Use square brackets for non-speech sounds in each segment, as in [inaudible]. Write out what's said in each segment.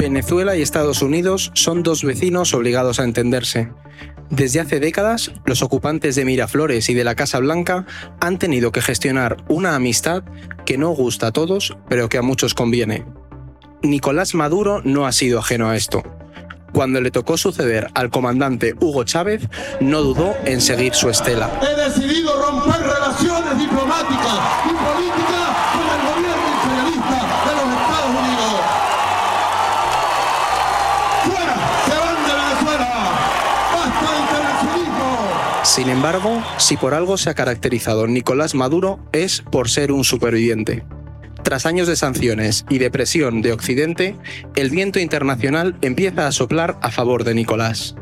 Venezuela y Estados Unidos son dos vecinos obligados a entenderse. Desde hace décadas, los ocupantes de Miraflores y de la Casa Blanca han tenido que gestionar una amistad que no gusta a todos, pero que a muchos conviene. Nicolás Maduro no ha sido ajeno a esto. Cuando le tocó suceder al comandante Hugo Chávez, no dudó en seguir su estela. He decidido romper relaciones diplomáticas y políticas Sin embargo, si por algo se ha caracterizado Nicolás Maduro es por ser un superviviente. Tras años de sanciones y de presión de Occidente, el viento internacional empieza a soplar a favor de Nicolás.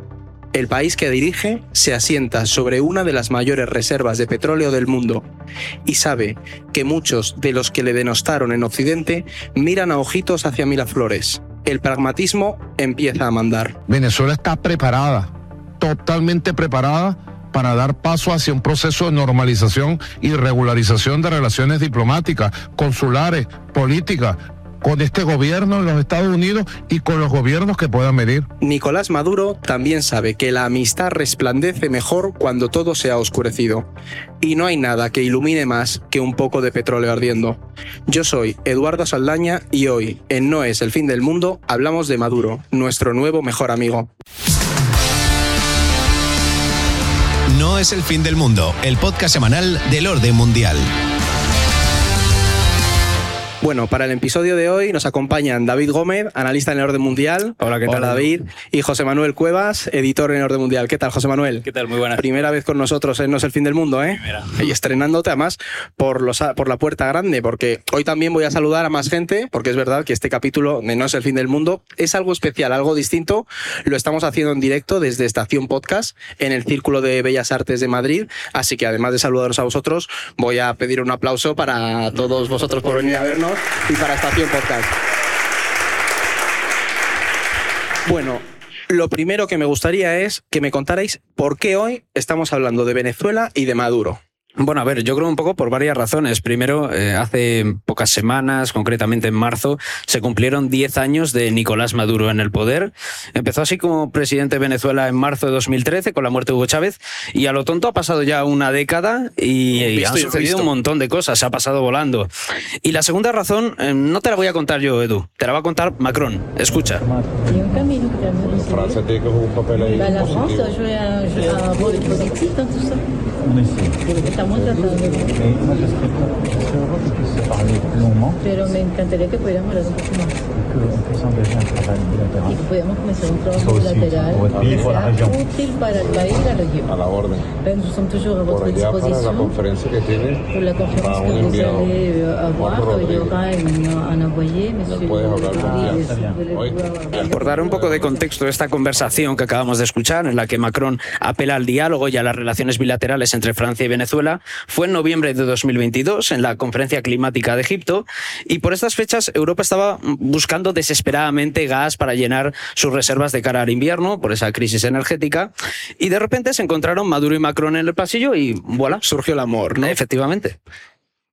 El país que dirige se asienta sobre una de las mayores reservas de petróleo del mundo y sabe que muchos de los que le denostaron en Occidente miran a ojitos hacia Miraflores. El pragmatismo empieza a mandar. Venezuela está preparada, totalmente preparada para dar paso hacia un proceso de normalización y regularización de relaciones diplomáticas, consulares, políticas, con este gobierno de los Estados Unidos y con los gobiernos que puedan venir. Nicolás Maduro también sabe que la amistad resplandece mejor cuando todo se ha oscurecido. Y no hay nada que ilumine más que un poco de petróleo ardiendo. Yo soy Eduardo Saldaña y hoy, en No es el fin del mundo, hablamos de Maduro, nuestro nuevo mejor amigo. Es el fin del mundo, el podcast semanal del orden mundial. Bueno, para el episodio de hoy nos acompañan David Gómez, analista en el orden mundial. Hola, ¿qué tal? Hola, David. Y José Manuel Cuevas, editor en el orden mundial. ¿Qué tal, José Manuel? ¿Qué tal? Muy buenas. Primera vez con nosotros en No es el fin del mundo, ¿eh? Primera. Y estrenándote además por, los, por la puerta grande, porque hoy también voy a saludar a más gente, porque es verdad que este capítulo de No es el fin del mundo es algo especial, algo distinto. Lo estamos haciendo en directo desde Estación Podcast en el Círculo de Bellas Artes de Madrid. Así que además de saludaros a vosotros, voy a pedir un aplauso para todos vosotros por venir a vernos y para Estación Podcast. Bueno, lo primero que me gustaría es que me contarais por qué hoy estamos hablando de Venezuela y de Maduro. Bueno, a ver, yo creo un poco por varias razones. Primero, eh, hace pocas semanas, concretamente en marzo, se cumplieron 10 años de Nicolás Maduro en el poder. Empezó así como presidente de Venezuela en marzo de 2013 con la muerte de Hugo Chávez y a lo tonto ha pasado ya una década y, y Visto han sucedido un montón de cosas, se ha pasado volando. Y la segunda razón, eh, no te la voy a contar yo, Edu, te la va a contar Macron. Escucha. Il y a un camino que termine aussi. Francia tiene que jugar un papel ahí Bah, la France positivo. a joué un, joué un rôle positif dans tout ça. Estamos tratando de... Mais moi, je serais, je serais heureux qu'on puisse se parler plus longuement Pero me encantaría que pudiéramos hablar un poco más y que pudiéramos comenzar un trabajo bilateral que sea útil para el país y la A región. la orden. Nous toujours à Por votre disposition. conferencia que tiene, Pour la conférence un que vous enviado. allez avoir, il y aura un envoyé, monsieur Por dar un poco de contexto a esta conversación que acabamos de escuchar, en la que Macron apela al diálogo y a las relaciones bilaterales entre Francia y Venezuela, fue en noviembre de 2022, en la Conferencia Climática de Egipto, y por estas fechas Europa estaba buscando desesperadamente gas para llenar sus reservas de cara al invierno, por esa crisis energética, y de repente se encontraron Maduro y Macron en el pasillo y voilà, Surgió el amor, ¿no? efectivamente.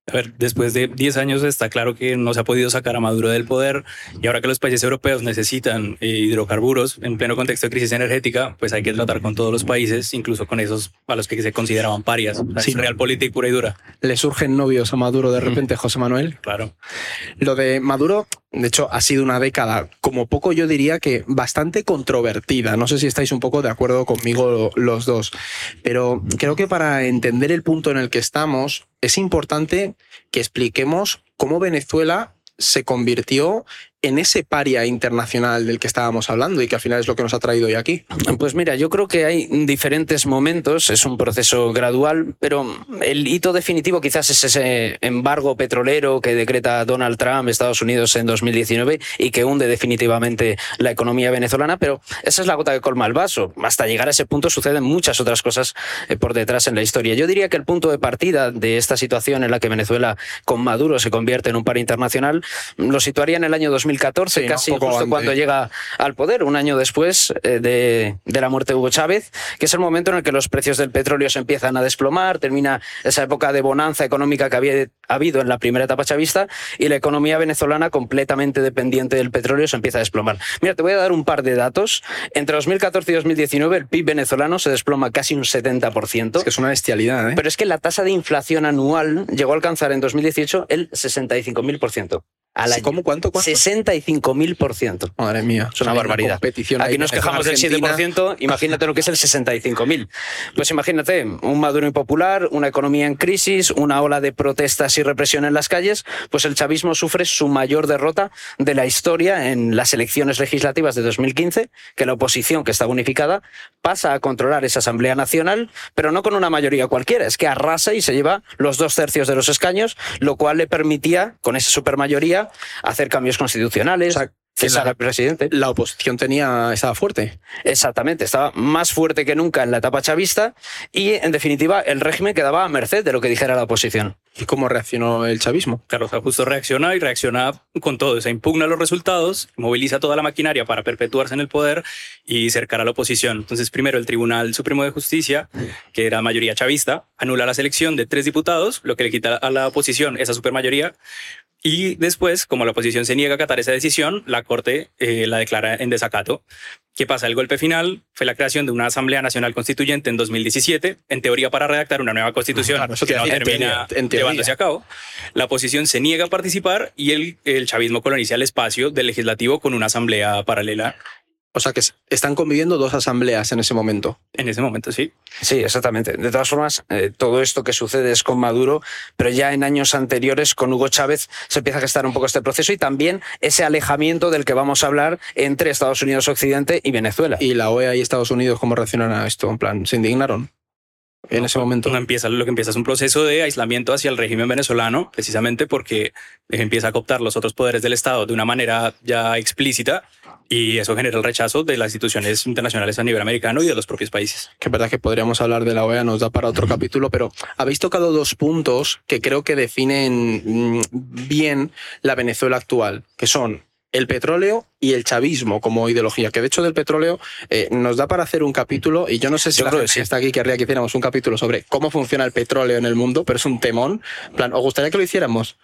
A ver, después de 10 años está claro que no se ha podido sacar a Maduro del poder y ahora que los países europeos necesitan eh, hidrocarburos en pleno contexto de crisis energética, pues hay que tratar con todos los países, incluso con esos a los que se consideraban parias. O sea, Sí. es realpolitik pura y dura, Le surgen novios a Maduro de repente, José Manuel. claro. Lo de Maduro, de hecho, ha sido una década, como poco yo diría que bastante controvertida. No sé si estáis un poco de acuerdo conmigo los dos, pero creo que para entender el punto en el que estamos es importante que expliquemos cómo Venezuela se convirtió en ese paria internacional del que estábamos hablando y que al final es lo que nos ha traído hoy aquí. Pues mira, yo creo que hay diferentes momentos, es un proceso gradual, pero el hito definitivo quizás es ese embargo petrolero que decreta Donald Trump, Estados Unidos, en 2019 y que hunde definitivamente la economía venezolana, pero esa es la gota que colma el vaso. Hasta llegar a ese punto suceden muchas otras cosas eh, por detrás en la historia. Yo diría que el punto de partida de esta situación en la que Venezuela con Maduro se convierte en un par internacional lo situaría en el año 2015 2014, Sí, casi justo antes. cuando llega al poder, un año después eh, de, de la muerte de Hugo Chávez, que es el momento en el que los precios del petróleo se empiezan a desplomar, termina esa época de bonanza económica que había habido en la primera etapa chavista y la economía venezolana completamente dependiente del petróleo se empieza a desplomar. Mira, te voy a dar un par de datos. Entre 2014 y 2019 el PIB venezolano se desploma casi un 70%. Es que es una bestialidad, ¿eh? Pero es que la tasa de inflación anual llegó a alcanzar en 2018 el 65.000%. Al año. ¿Cómo? ¿Cuánto? ¿Cuánto? 65.000%. Madre mía. Es una barbaridad. Competición ahí Aquí nos quejamos del Argentina. 7%, imagínate lo que es el 65.000. Pues imagínate, un Maduro impopular, una economía en crisis, una ola de protestas y represión en las calles, pues el chavismo sufre su mayor derrota de la historia en las elecciones legislativas de 2015, que la oposición, que está unificada, pasa a controlar esa Asamblea Nacional, pero no con una mayoría cualquiera, es que arrasa y se lleva los dos tercios de los escaños, lo cual le permitía, con esa supermayoría, hacer cambios constitucionales, O sea, cesar al presidente. La oposición tenía estaba fuerte. Exactamente, estaba más fuerte que nunca en la etapa chavista y, en definitiva, el régimen quedaba a merced de lo que dijera la oposición. ¿Y cómo reaccionó el chavismo? Carlos Justo reacciona y reacciona con todo. Se impugna los resultados, moviliza toda la maquinaria para perpetuarse en el poder y cercar a la oposición. Entonces, primero, el Tribunal Supremo de Justicia, que era mayoría chavista, anula la selección de tres diputados, lo que le quita a la oposición esa supermayoría. Y después, como la oposición se niega a acatar esa decisión, la Corte eh, la declara en desacato. ¿Qué pasa? El golpe final fue la creación de una Asamblea Nacional Constituyente en 2017, en teoría para redactar una nueva constitución Claro, que no en termina teoría, en teoría. llevándose a cabo. La oposición se niega a participar y el, el chavismo coloniza el espacio del legislativo con una asamblea paralela. O sea que están conviviendo dos asambleas en ese momento. En ese momento, sí. Sí, exactamente. De todas formas, eh, todo esto que sucede es con Maduro, pero ya en años anteriores con Hugo Chávez se empieza a gestar un poco este proceso y también ese alejamiento del que vamos a hablar entre Estados Unidos Occidente y Venezuela. ¿Y la OEA y Estados Unidos cómo reaccionaron a esto? En plan, ¿se indignaron en ese momento? No empieza, lo que empieza es un proceso de aislamiento hacia el régimen venezolano, precisamente porque empieza a cooptar los otros poderes del Estado de una manera ya explícita y eso genera el rechazo de las instituciones internacionales a nivel americano y de los propios países. que es verdad que podríamos hablar de la OEA, nos da para otro [clears throat] capítulo, pero habéis tocado dos puntos que creo que definen mm, bien la Venezuela actual, que son el petróleo y el chavismo como ideología, que de hecho del petróleo eh, nos da para hacer un capítulo y yo no sé si Yo la creo gente que sí. está aquí querría que hiciéramos un capítulo sobre cómo funciona el petróleo en el mundo, pero es un temón. Plan, ¿os gustaría que lo hiciéramos?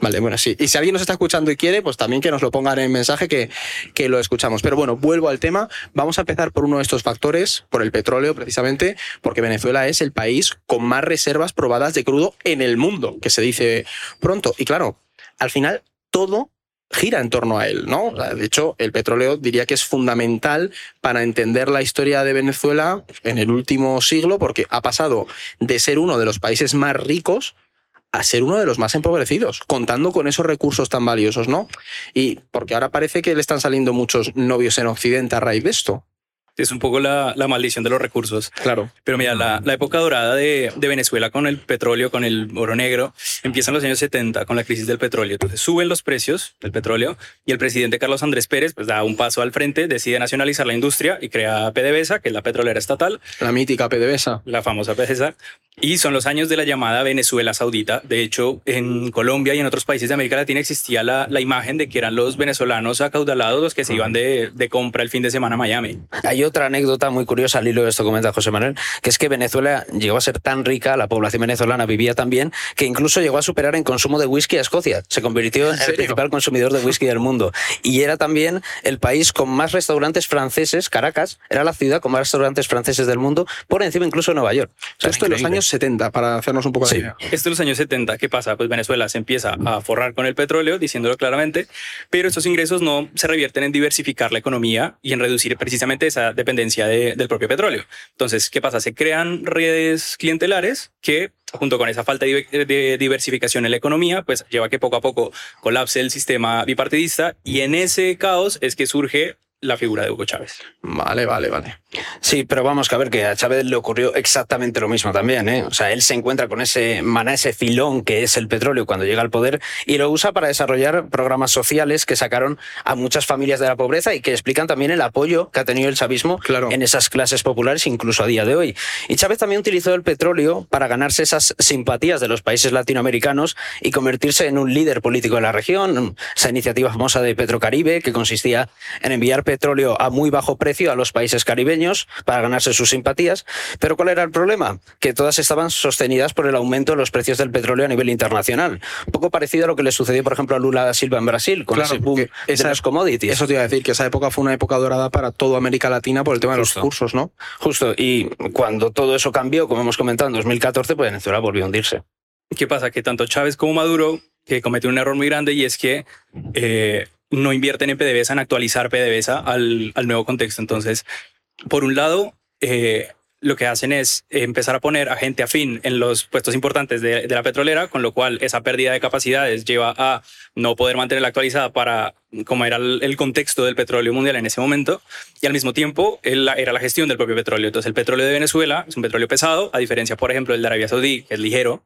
Vale, bueno, sí. Y si alguien nos está escuchando y quiere, pues también que nos lo pongan en mensaje que, que lo escuchamos. Pero bueno, vuelvo al tema. Vamos a empezar por uno de estos factores, por el petróleo precisamente, porque Venezuela es el país con más reservas probadas de crudo en el mundo, que se dice pronto. Y claro, al final todo gira en torno a él, ¿no? De hecho, el petróleo diría que es fundamental para entender la historia de Venezuela en el último siglo, porque ha pasado de ser uno de los países más ricos a ser uno de los más empobrecidos, contando con esos recursos tan valiosos, ¿no? Y porque ahora parece que le están saliendo muchos novios en Occidente a raíz de esto. Es un poco la, la maldición de los recursos. Claro. Pero mira, la, la época dorada de, de Venezuela con el petróleo, con el oro negro, empieza en los años 70 con la crisis del petróleo. Entonces suben los precios del petróleo y el presidente Carlos Andrés Pérez pues, da un paso al frente, decide nacionalizar la industria y crea PDVSA, que es la petrolera estatal, La mítica PDVSA. la famosa PDVSA. Y son los años de la llamada Venezuela Saudita. De hecho, en Colombia y en otros países de América Latina existía la, la imagen de que eran los venezolanos acaudalados los que se iban de, de compra el fin de semana a Miami. Hay otra anécdota muy curiosa al hilo de esto que comenta José Manuel, que es que Venezuela llegó a ser tan rica, la población venezolana vivía tan bien, que incluso llegó a superar en consumo de whisky a Escocia. Se convirtió en el serio? principal consumidor de whisky del mundo. Y era también el país con más restaurantes franceses, Caracas, era la ciudad con más restaurantes franceses del mundo, por encima incluso de Nueva York. O sea, Esto en los años 70, para hacernos un poco de Sí. idea. Esto en los años 70, ¿qué pasa? Pues Venezuela se empieza a forrar con el petróleo, diciéndolo claramente, pero estos ingresos no se revierten en diversificar la economía y en reducir precisamente esa dependencia de- del propio petróleo. Entonces, ¿qué pasa? Se crean redes clientelares que junto con esa falta de, de diversificación en la economía, pues lleva a que poco a poco colapse el sistema bipartidista y en ese caos es que surge la figura de Hugo Chávez. Vale, vale, vale. Sí, pero vamos que a ver que a Chávez le ocurrió exactamente lo mismo también. ¿eh? O sea, él se encuentra con ese maná, ese filón que es el petróleo cuando llega al poder y lo usa para desarrollar programas sociales que sacaron a muchas familias de la pobreza y que explican también el apoyo que ha tenido el chavismo Claro. en esas clases populares, incluso a día de hoy. Y Chávez también utilizó el petróleo para ganarse esas simpatías de los países latinoamericanos y convertirse en un líder político de la región. Esa iniciativa famosa de Petrocaribe, que consistía en enviar petróleo a muy bajo precio a los países caribeños para ganarse sus simpatías. Pero ¿cuál era el problema? Que todas estaban sostenidas por el aumento de los precios del petróleo a nivel internacional. Un poco parecido a lo que le sucedió, por ejemplo, a Lula da Silva en Brasil, con Claro, ese boom esa- de los commodities. Eso te iba a decir, que esa época fue una época dorada para toda América Latina por el tema de Justo. los cursos, ¿no? Justo, y cuando todo eso cambió, como hemos comentado en 2014, pues Venezuela volvió a hundirse. ¿Qué pasa? Que tanto Chávez como Maduro, que cometen un error muy grande y es que eh, no invierten en PDVSA, en actualizar PDVSA al, al nuevo contexto. Entonces, por un lado, eh, lo que hacen es empezar a poner a gente afín en los puestos importantes de, la petrolera, con lo cual esa pérdida de capacidades lleva a no poder mantenerla actualizada para como era el, contexto del petróleo mundial en ese momento, y al mismo tiempo era la gestión del propio petróleo. Entonces el petróleo de Venezuela es un petróleo pesado, a diferencia, por ejemplo, del de Arabia Saudí, que es ligero,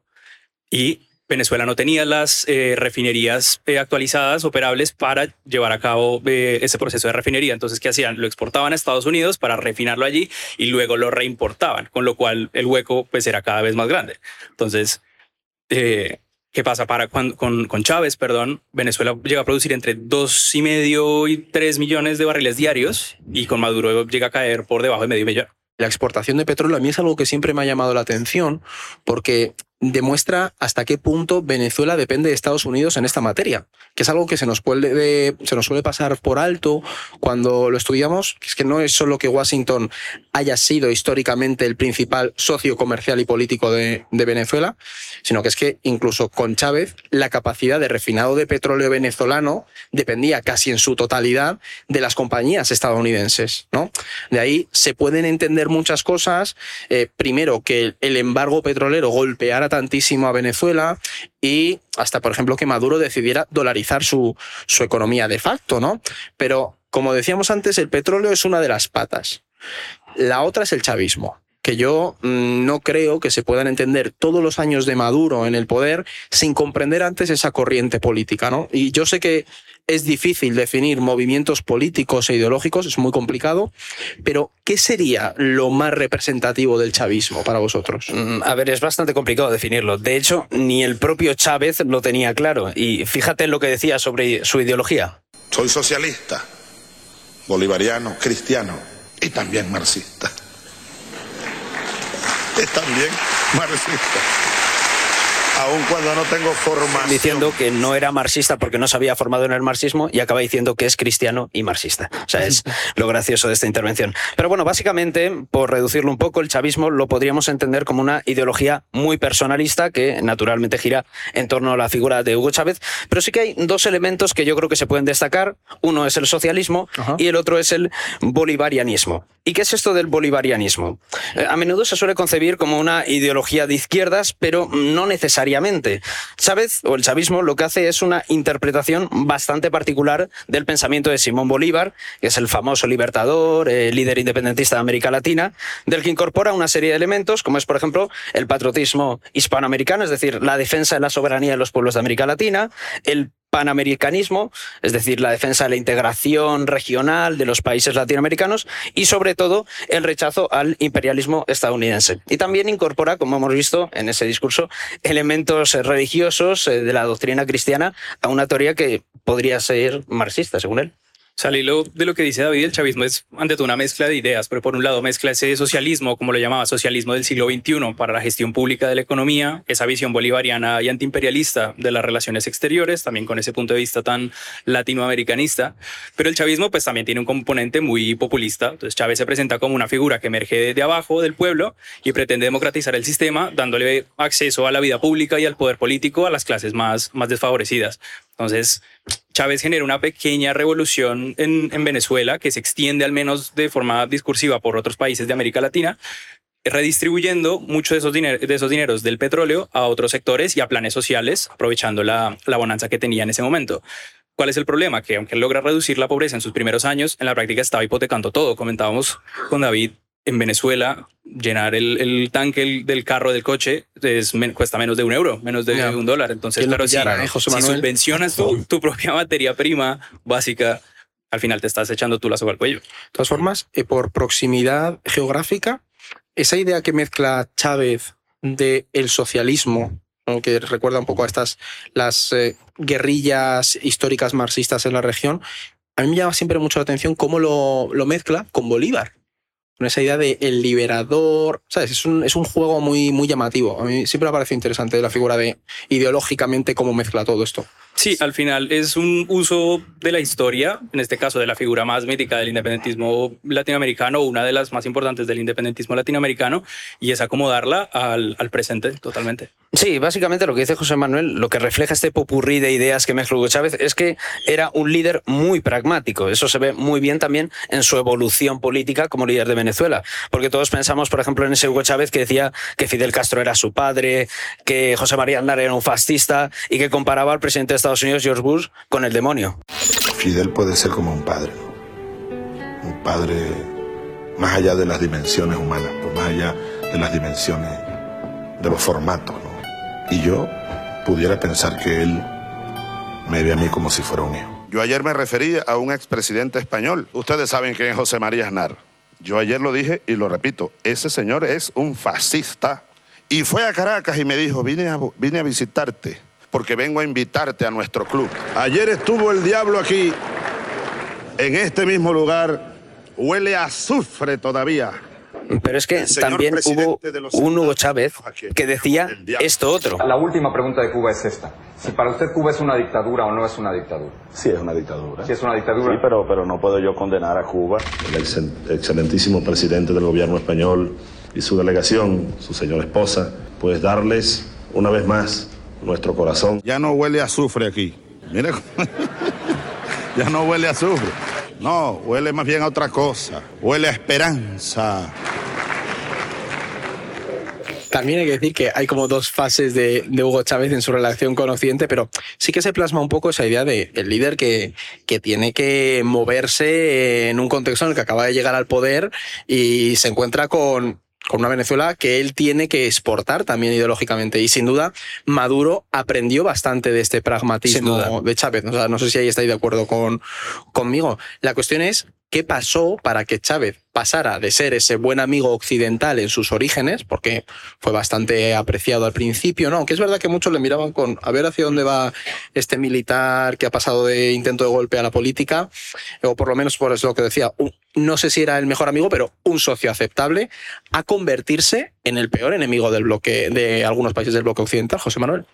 y Venezuela no tenía las eh, refinerías eh, actualizadas, operables, para llevar a cabo eh, ese proceso de refinería. Entonces, ¿qué hacían? Lo exportaban a Estados Unidos para refinarlo allí y luego lo reimportaban, con lo cual el hueco pues era cada vez más grande. Entonces, ¿qué pasa? Para cuando, con, con Chávez, perdón, Venezuela llega a producir entre dos y medio y tres millones de barriles diarios y con Maduro llega a caer por debajo de medio millón. La exportación de petróleo a mí es algo que siempre me ha llamado la atención porque demuestra hasta qué punto Venezuela depende de Estados Unidos en esta materia, que es algo que se nos puede, se nos suele pasar por alto cuando lo estudiamos, que es que no es solo que Washington haya sido históricamente el principal socio comercial y político de, Venezuela, sino que es que incluso con Chávez la capacidad de refinado de petróleo venezolano dependía casi en su totalidad de las compañías estadounidenses, ¿no? De ahí se pueden entender muchas cosas. eh, primero, que el embargo petrolero golpeara a Venezuela y hasta, por ejemplo, que Maduro decidiera dolarizar su, su economía de facto, ¿no? Pero, como decíamos antes, el petróleo es una de las patas. La otra es el chavismo que yo mm, no creo que se puedan entender todos los años de Maduro en el poder sin comprender antes esa corriente política, ¿no? Y yo sé que es difícil definir movimientos políticos e ideológicos, es muy complicado, pero ¿qué sería lo más representativo del chavismo para vosotros? Mm, A ver, es bastante complicado definirlo. De hecho, ni el propio Chávez lo tenía claro. Y fíjate en lo que decía sobre su ideología. Soy socialista, bolivariano, cristiano y también marxista. [laughs] Y también marxista. Aun cuando no tengo formación. Diciendo que no era marxista porque no se había formado en el marxismo y acaba diciendo que es cristiano y marxista. O sea, es [laughs] lo gracioso de esta intervención. Pero bueno, básicamente, por reducirlo un poco, el chavismo lo podríamos entender como una ideología muy personalista que naturalmente gira en torno a la figura de Hugo Chávez. Pero sí que hay dos elementos que yo creo que se pueden destacar. Uno es el socialismo Ajá. y el otro es el bolivarianismo. ¿Y qué es esto del bolivarianismo? Eh, A menudo se suele concebir como una ideología de izquierdas, pero no necesariamente. Chávez o el chavismo lo que hace es una interpretación bastante particular del pensamiento de Simón Bolívar, que es el famoso libertador, eh, líder independentista de América Latina, del que incorpora una serie de elementos, como es, por ejemplo, el patriotismo hispanoamericano, es decir, la defensa de la soberanía de los pueblos de América Latina, el panamericanismo, es decir, la defensa de la integración regional de los países latinoamericanos y sobre todo el rechazo al imperialismo estadounidense. Y también incorpora, como hemos visto en ese discurso, elementos religiosos eh, de la doctrina cristiana a una teoría que podría ser marxista, según él. O de lo que dice David, el chavismo es ante todo una mezcla de ideas, pero por un lado mezcla ese socialismo, como lo llamaba, socialismo del siglo XXI para la gestión pública de la economía, esa visión bolivariana y antiimperialista de las relaciones exteriores, también con ese punto de vista tan latinoamericanista, pero el chavismo pues también tiene un componente muy populista, entonces Chávez se presenta como una figura que emerge de abajo del pueblo y pretende democratizar el sistema, dándole acceso a la vida pública y al poder político a las clases más, más desfavorecidas. Entonces, Chávez genera una pequeña revolución en, en, Venezuela que se extiende al menos de forma discursiva por otros países de América Latina, redistribuyendo muchos de esos, de esos dineros del petróleo a otros sectores y a planes sociales, aprovechando la, la bonanza que tenía en ese momento. ¿Cuál es el problema? Que aunque logra reducir la pobreza en sus primeros años, en la práctica estaba hipotecando todo. Comentábamos con David en Venezuela, llenar el, el tanque el- del carro del coche es, cuesta menos de un euro, menos de un dólar. Entonces, ¿Quién lo claro, si, eh, José si subvencionas tu, tu propia materia prima básica, al final te estás echando tú la soga al cuello. De todas formas, eh, por proximidad geográfica, esa idea que mezcla Chávez de el socialismo, que recuerda un poco a estas las eh, guerrillas históricas marxistas en la región, a mí me llama siempre mucho la atención cómo lo, lo mezcla con Bolívar. Con esa idea de el liberador, ¿sabes? Es un, es un juego muy, muy llamativo. A mí siempre me parece interesante la figura de ideológicamente cómo mezcla todo esto. Sí, al final es un uso de la historia, en este caso de la figura más mítica del independentismo latinoamericano, una de las más importantes del independentismo latinoamericano, y es acomodarla al, al presente totalmente. Sí, básicamente lo que dice José Manuel, lo que refleja este popurrí de ideas que mezcla Hugo Chávez es que era un líder muy pragmático. Eso se ve muy bien también en su evolución política como líder de Venezuela. Porque todos pensamos, por ejemplo, en ese Hugo Chávez que decía que Fidel Castro era su padre, que José María Aznar era un fascista y que comparaba al presidente de Estados Unidos, George Bush, con el demonio. Fidel puede ser como un padre, ¿no? un padre más allá de las dimensiones humanas, pues más allá de las dimensiones de los formatos. ¿no? Y yo pudiera pensar que él me ve a mí como si fuera un hijo. Yo ayer me referí a un expresidente español. Ustedes saben quién es José María Aznar. Yo ayer lo dije y lo repito, ese señor es un fascista. Y fue a Caracas y me dijo, vine a, vine a visitarte porque vengo a invitarte a nuestro club. Ayer estuvo el diablo aquí, en este mismo lugar, huele a azufre todavía. Pero es que también hubo un Hugo Chávez que decía esto otro. La última pregunta de Cuba es esta. Si para usted Cuba es una dictadura o no es una dictadura. Sí, es una dictadura. Si es una dictadura. Sí, pero, pero no puedo yo condenar a Cuba. El excel- excelentísimo presidente del gobierno español y su delegación, su señora esposa, pues darles una vez más nuestro corazón. Ya no huele a azufre aquí. Mira, [laughs] ya no huele a azufre. No, huele más bien a otra cosa. Huele a esperanza. También hay que decir que hay como dos fases de, de Hugo Chávez en su relación con Occidente, pero sí que se plasma un poco esa idea de el líder que, que tiene que moverse en un contexto en el que acaba de llegar al poder y se encuentra con, con una Venezuela que él tiene que exportar también ideológicamente. Y sin duda, Maduro aprendió bastante de este pragmatismo de Chávez. O sea, no sé si ahí estáis de acuerdo con, conmigo. La cuestión es qué pasó para que Chávez pasara de ser ese buen amigo occidental en sus orígenes, porque fue bastante apreciado al principio, ¿no? Aunque es verdad que muchos le miraban con a ver hacia dónde va este militar que ha pasado de intento de golpe a la política, o por lo menos por eso lo que decía, no sé si era el mejor amigo, pero un socio aceptable, a convertirse en el peor enemigo del bloque de algunos países del bloque occidental, José Manuel.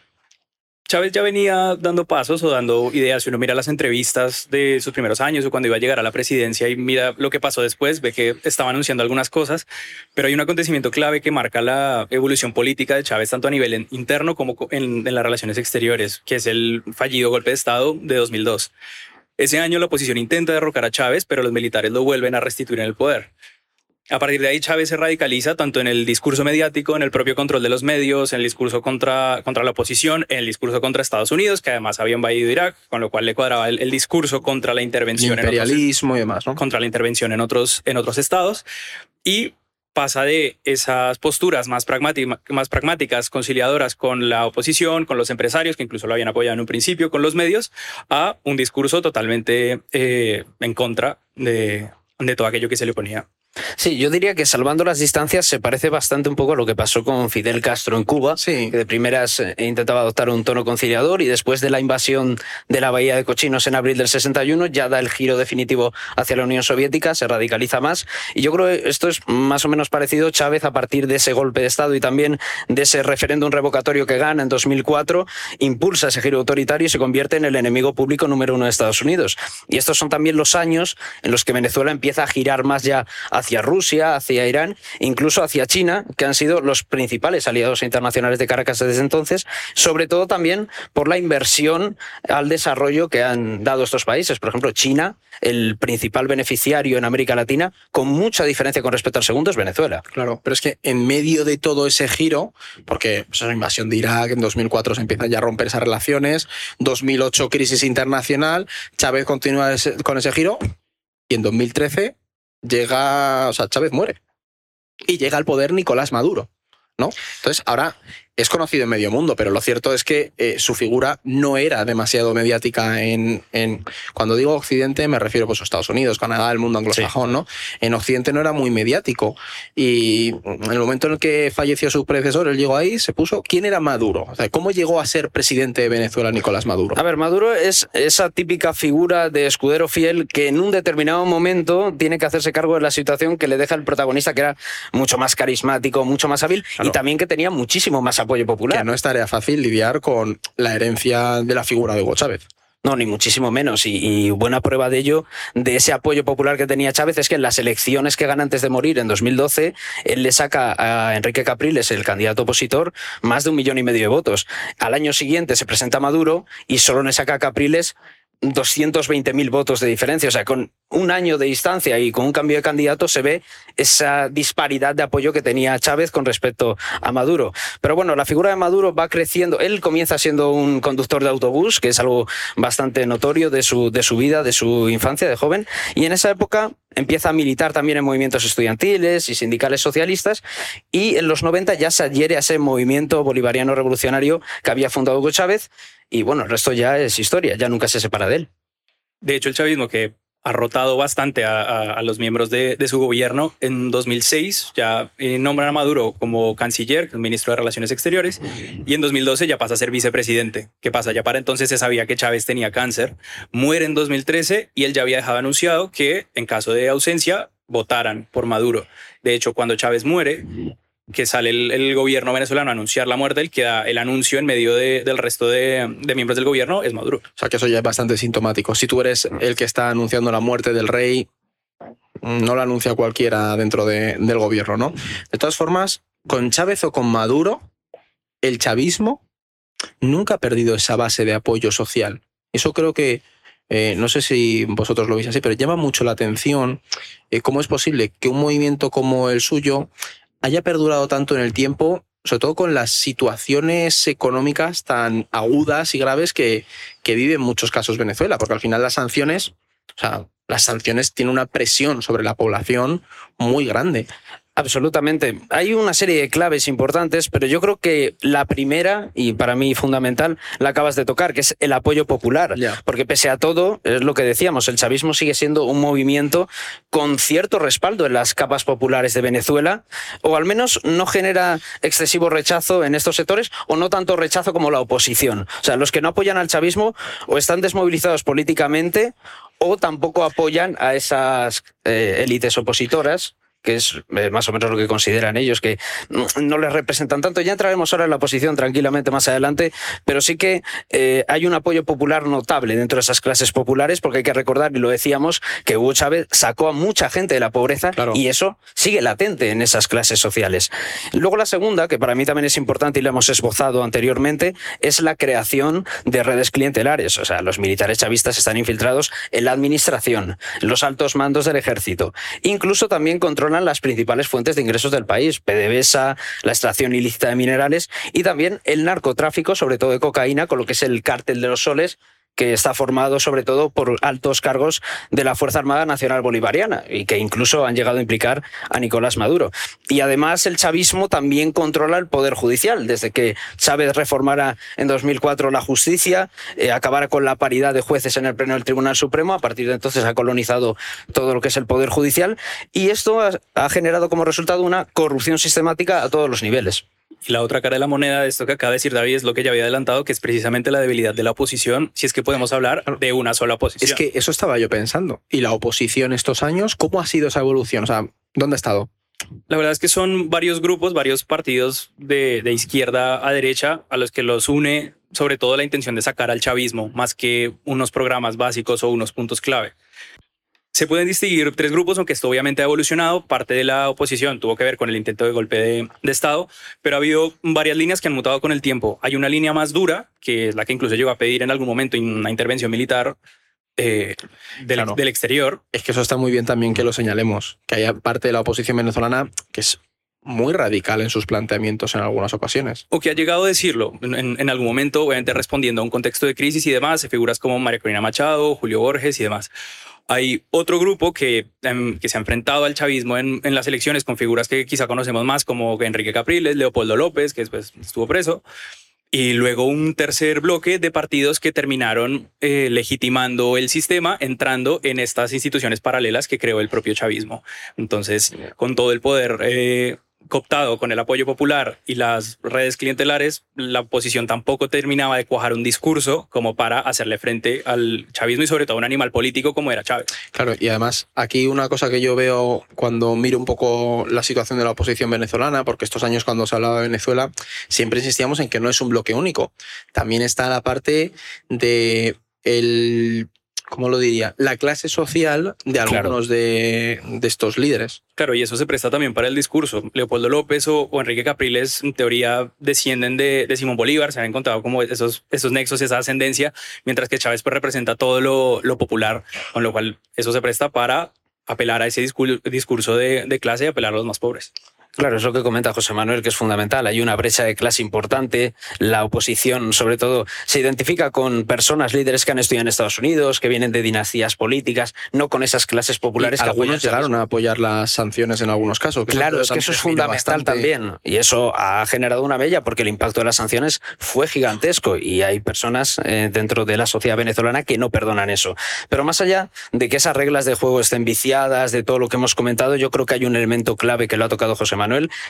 Chávez ya venía dando pasos o dando ideas. Si uno mira las entrevistas de sus primeros años o cuando iba a llegar a la presidencia y mira lo que pasó después, ve que estaba anunciando algunas cosas, pero hay un acontecimiento clave que marca la evolución política de Chávez, tanto a nivel interno como co- en, en las relaciones exteriores, que es el fallido golpe de Estado de 2002. Ese año la oposición intenta derrocar a Chávez, pero los militares lo vuelven a restituir en el poder. A partir de ahí Chávez se radicaliza tanto en el discurso mediático, en el propio control de los medios, en el discurso contra, contra la oposición, en el discurso contra Estados Unidos, que además había invadido Irak, con lo cual le cuadraba el, el discurso contra la intervención en otros, Imperialismo y demás, ¿no? contra la intervención en otros, en otros estados y pasa de esas posturas más, pragmáti- más pragmáticas, conciliadoras con la oposición, con los empresarios, que incluso lo habían apoyado en un principio, con los medios, a un discurso totalmente eh, en contra de, de todo aquello que se le oponía. Sí, yo diría que salvando las distancias se parece bastante un poco a lo que pasó con Fidel Castro en Cuba, Sí. que de primeras eh, intentaba adoptar un tono conciliador y después de la invasión de la Bahía de Cochinos en abril del 61 ya da el giro definitivo hacia la Unión Soviética, se radicaliza más y yo creo que esto es más o menos parecido Chávez a partir de ese golpe de Estado y también de ese referéndum revocatorio que gana en 2004, impulsa ese giro autoritario y se convierte en el enemigo público número uno de Estados Unidos. Y estos son también los años en los que Venezuela empieza a girar más ya hacia Rusia, hacia Irán, incluso hacia China, que han sido los principales aliados internacionales de Caracas desde entonces, sobre todo también por la inversión al desarrollo que han dado estos países. Por ejemplo, China, el principal beneficiario en América Latina, con mucha diferencia con respecto al segundo, es Venezuela. Claro, pero es que en medio de todo ese giro, porque pues, la invasión de Irak, en 2004 se empiezan ya a romper esas relaciones, 2008 crisis internacional, Chávez continúa con ese giro y en 2013 llega, o sea, Chávez muere y llega al poder Nicolás Maduro, ¿no? Entonces, ahora es conocido en medio mundo, pero lo cierto es que eh, su figura no era demasiado mediática en, en- Cuando digo Occidente me refiero pues, a Estados Unidos, Canadá, el mundo anglosajón, ¿no? En Occidente no era muy mediático. Y en el momento en el que falleció su predecesor, él llegó ahí, se puso... ¿Quién era Maduro? O sea, ¿Cómo llegó a ser presidente de Venezuela Nicolás Maduro? A ver, Maduro es esa típica figura de escudero fiel que en un determinado momento tiene que hacerse cargo de la situación que le deja el protagonista, que era mucho más carismático, mucho más hábil y también que tenía muchísimo más apoyo popular. Que no es tarea fácil lidiar con la herencia de la figura de Hugo Chávez. No, ni muchísimo menos. Y, y buena prueba de ello, de ese apoyo popular que tenía Chávez, es que en las elecciones que gana antes de morir, en 2012, él le saca a Enrique Capriles, el candidato opositor, más de un millón y medio de votos. Al año siguiente se presenta Maduro y solo le saca a Capriles 220.000 votos de diferencia. O sea, con un año de distancia y con un cambio de candidato se ve esa disparidad de apoyo que tenía Chávez con respecto a Maduro. Pero bueno, la figura de Maduro va creciendo. Él comienza siendo un conductor de autobús, que es algo bastante notorio de su, de su vida, de su infancia, de joven. Y en esa época empieza a militar también en movimientos estudiantiles y sindicales socialistas. Y en los 90 ya se adhiere a ese movimiento bolivariano revolucionario que había fundado Hugo Chávez. Y bueno, el resto ya es historia, ya nunca se separa de él. De hecho, el chavismo que ha rotado bastante a, los miembros de, de su gobierno. En 2006 ya eh, nombran a Maduro como canciller, ministro de Relaciones Exteriores, y en 2012 ya pasa a ser vicepresidente. ¿Qué pasa? Ya para entonces se sabía que Chávez tenía cáncer, muere en 2013 y él ya había dejado anunciado que en caso de ausencia votaran por Maduro. De hecho, cuando Chávez muere, que sale el, gobierno venezolano a anunciar la muerte, el que da el anuncio en medio de- del resto de, miembros del gobierno es Maduro. O sea que eso ya es bastante sintomático. Si tú eres el que está anunciando la muerte del rey, no lo anuncia cualquiera dentro de- del gobierno, ¿no? De todas formas, con Chávez o con Maduro, el chavismo nunca ha perdido esa base de apoyo social. Eso creo que, eh, no sé si vosotros lo veis así, pero llama mucho la atención eh, cómo es posible que un movimiento como el suyo haya perdurado tanto en el tiempo, sobre todo con las situaciones económicas tan agudas y graves que, vive en muchos casos Venezuela, porque al final las sanciones, o sea, las sanciones tienen una presión sobre la población muy grande. Absolutamente. Hay una serie de claves importantes, pero yo creo que la primera, y para mí fundamental, la acabas de tocar, que es el apoyo popular. Porque pese a todo, es lo que decíamos, el chavismo sigue siendo un movimiento con cierto respaldo en las capas populares de Venezuela, o al menos no genera excesivo rechazo en estos sectores, o no tanto rechazo como la oposición. O sea, los que no apoyan al chavismo o están desmovilizados políticamente, o tampoco apoyan a esas eh, élites opositoras que es eh, más o menos lo que consideran ellos, que no les representan tanto. Ya entraremos ahora en la posición tranquilamente más adelante, pero sí que eh, hay un apoyo popular notable dentro de esas clases populares, porque hay que recordar, y lo decíamos, que Hugo Chávez sacó a mucha gente de la pobreza y eso sigue latente en esas clases sociales. Luego la segunda, que para mí también es importante y la hemos esbozado anteriormente, es la creación de redes clientelares. O sea, los militares chavistas están infiltrados en la administración, en los altos mandos del ejército. Incluso también las principales fuentes de ingresos del país, PDVSA, la extracción ilícita de minerales y también el narcotráfico, sobre todo de cocaína, con lo que es el cártel de los soles, que está formado sobre todo por altos cargos de la Fuerza Armada Nacional Bolivariana y que incluso han llegado a implicar a Nicolás Maduro. Y además el chavismo también controla el Poder Judicial. Desde que Chávez reformara en 2004 la justicia, eh, acabara con la paridad de jueces en el Pleno del Tribunal Supremo, a partir de entonces ha colonizado todo lo que es el Poder Judicial y esto ha, ha generado como resultado una corrupción sistemática a todos los niveles. Y la otra cara de la moneda de esto que acaba de decir David es lo que ya había adelantado, que es precisamente la debilidad de la oposición, si es que podemos hablar de una sola oposición. Es que eso estaba yo pensando. ¿Y la oposición estos años? ¿Cómo ha sido esa evolución? O sea, ¿dónde ha estado? La verdad es que son varios grupos, varios partidos de, de izquierda a derecha a los que los une sobre todo la intención de sacar al chavismo, más que unos programas básicos o unos puntos clave. Se pueden distinguir tres grupos, aunque esto obviamente ha evolucionado. Parte de la oposición tuvo que ver con el intento de golpe de, de Estado, pero ha habido varias líneas que han mutado con el tiempo. Hay una línea más dura, que es la que incluso llegó a pedir en algún momento una intervención militar eh, del, Claro. del exterior. Es que eso está muy bien también que lo señalemos, que haya parte de la oposición venezolana que es muy radical en sus planteamientos en algunas ocasiones. o que ha llegado a decirlo en, en- en algún momento, obviamente respondiendo a un contexto de crisis y demás, figuras como María Corina Machado, Julio Borges y demás. Hay otro grupo que, em, que se ha enfrentado al chavismo en, en las elecciones con figuras que quizá conocemos más, como Enrique Capriles, Leopoldo López, que después estuvo preso, y luego un tercer bloque de partidos que terminaron eh, legitimando el sistema, entrando en estas instituciones paralelas que creó el propio chavismo. Entonces, con todo el poder eh, cooptado, con el apoyo popular y las redes clientelares, la oposición tampoco terminaba de cuajar un discurso como para hacerle frente al chavismo y sobre todo a un animal político como era Chávez. Claro, y además aquí una cosa que yo veo cuando miro un poco la situación de la oposición venezolana, porque estos años cuando se hablaba de Venezuela siempre insistíamos en que no es un bloque único. También está la parte de el, ¿cómo lo diría? La clase social de algunos de, de estos líderes. Claro, y eso se presta también para el discurso. Leopoldo López o, o Enrique Capriles, en teoría, descienden de, de Simón Bolívar, se han encontrado como esos, esos nexos, esa ascendencia, mientras que Chávez pues, representa todo lo, lo popular, con lo cual eso se presta para apelar a ese discurso, discurso de, de clase y apelar a los más pobres. Claro, es lo que comenta José Manuel, que es fundamental. Hay una brecha de clase importante. La oposición, sobre todo, se identifica con personas líderes que han estudiado en Estados Unidos, que vienen de dinastías políticas, no con esas clases populares Y que algunos llegaron a apoyar las sanciones en algunos casos. que Claro, es que eso es fundamental bastante- también. Y eso ha generado una bella porque el impacto de las sanciones fue gigantesco y hay personas eh, dentro de la sociedad venezolana que no perdonan eso. Pero más allá de que esas reglas de juego estén viciadas, de todo lo que hemos comentado, yo creo que hay un elemento clave que lo ha tocado José Manuel,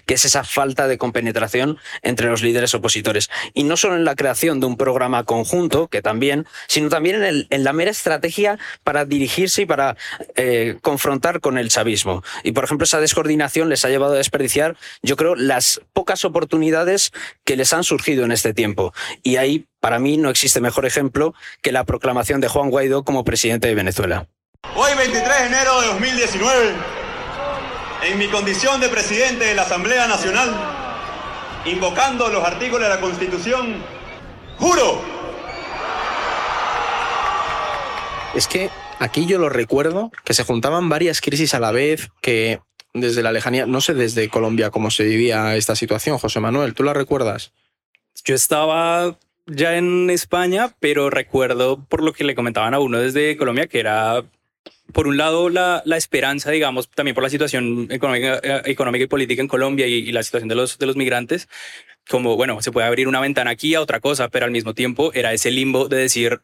que es esa falta de compenetración entre los líderes opositores. Y no solo en la creación de un programa conjunto, que también, sino también en, el- en la mera estrategia para dirigirse y para eh, confrontar con el chavismo. Y, por ejemplo, esa descoordinación les ha llevado a desperdiciar, yo creo, las pocas oportunidades que les han surgido en este tiempo. Y ahí, para mí, no existe mejor ejemplo que la proclamación de Juan Guaidó como presidente de Venezuela. Hoy 23 de enero de 2019, en mi condición de presidente de la Asamblea Nacional, invocando los artículos de la Constitución, juro Es que aquí yo lo recuerdo, que se juntaban varias crisis a la vez, que desde la lejanía, no sé desde Colombia cómo se vivía esta situación, José Manuel, ¿tú la recuerdas? Yo estaba ya en España, pero recuerdo por lo que le comentaban a uno desde Colombia que era, por un lado, la, la esperanza, digamos, también por la situación económica, eh, y política en Colombia y, y la situación de los, de los migrantes, como, bueno, se puede abrir una ventana aquí a otra cosa, pero al mismo tiempo era ese limbo de decir,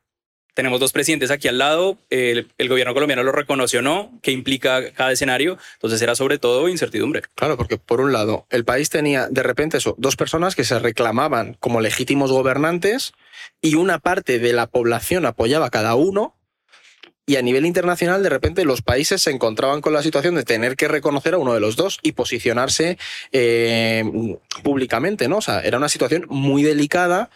tenemos dos presidentes aquí al lado, el, el gobierno colombiano lo reconoció o no, qué implica cada escenario, entonces era sobre todo incertidumbre. Claro, porque por un lado, el país tenía de repente eso, dos personas que se reclamaban como legítimos gobernantes y una parte de la población apoyaba a cada uno. Y a nivel internacional, de repente, los países se encontraban con la situación de tener que reconocer a uno de los dos y posicionarse eh, públicamente, ¿no? O sea, era una situación muy delicada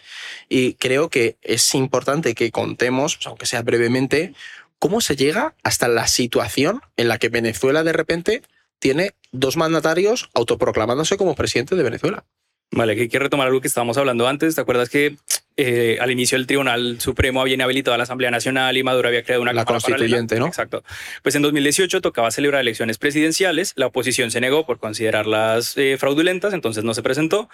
y creo que es importante que contemos, pues, aunque sea brevemente, cómo se llega hasta la situación en la que Venezuela de repente tiene dos mandatarios autoproclamándose como presidente de Venezuela. Vale, que hay que retomar algo que estábamos hablando antes. ¿Te acuerdas que eh, al inicio el Tribunal Supremo había inhabilitado a la Asamblea Nacional y Maduro había creado una La cámara constituyente, paralela? ¿no? Exacto. Pues en 2018 tocaba celebrar elecciones presidenciales. La oposición se negó por considerarlas eh, fraudulentas, entonces no se presentó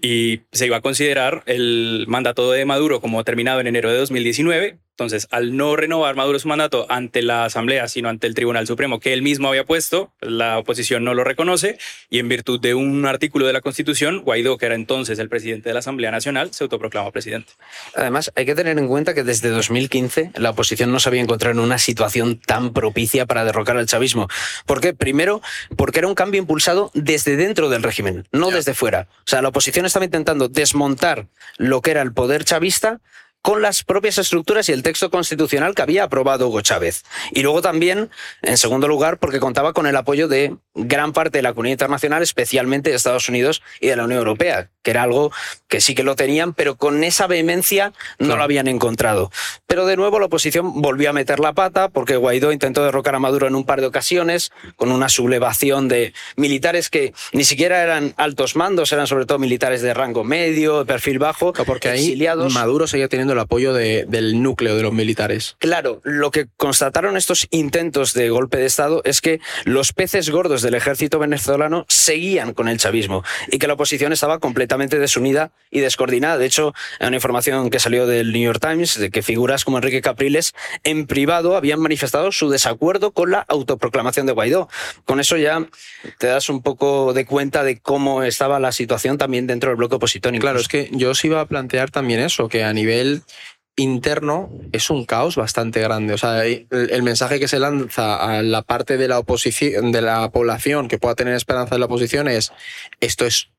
y se iba a considerar el mandato de Maduro como terminado en enero de 2019. Entonces, al no renovar Maduro su mandato ante la Asamblea, sino ante el Tribunal Supremo que él mismo había puesto, la oposición no lo reconoce y en virtud de un artículo de la Constitución, Guaidó, que era entonces el presidente de la Asamblea Nacional, se autoproclama presidente. Además, hay que tener en cuenta que desde 2015 la oposición no se había encontrado en una situación tan propicia para derrocar al chavismo. ¿Por qué? Primero, porque era un cambio impulsado desde dentro del régimen, no desde fuera. O sea, la oposición estaba intentando desmontar lo que era el poder chavista con las propias estructuras y el texto constitucional que había aprobado Hugo Chávez. Y luego también, en segundo lugar, porque contaba con el apoyo de gran parte de la comunidad internacional, especialmente de Estados Unidos y de la Unión Europea, que era algo que sí que lo tenían, pero con esa vehemencia no lo habían encontrado. Pero de nuevo la oposición volvió a meter la pata porque Guaidó intentó derrocar a Maduro en un par de ocasiones con una sublevación de militares que ni siquiera eran altos mandos, eran sobre todo militares de rango medio, de perfil bajo, porque ahí exiliados. Maduro seguía teniendo el apoyo de- del núcleo de los militares. Claro, lo que constataron estos intentos de golpe de Estado es que los peces gordos del ejército venezolano seguían con el chavismo y que la oposición estaba completamente desunida y descoordinada. De hecho, hay una información que salió del New York Times de que figuras como Enrique Capriles en privado habían manifestado su desacuerdo con la autoproclamación de Guaidó. Con eso ya te das un poco de cuenta de cómo estaba la situación también dentro del bloque opositor. Claro, es que yo os iba a plantear también eso, que a nivel interno es un caos bastante grande. O sea, el, mensaje que se lanza a la parte de la oposición, de la población que pueda tener esperanza en la oposición es esto es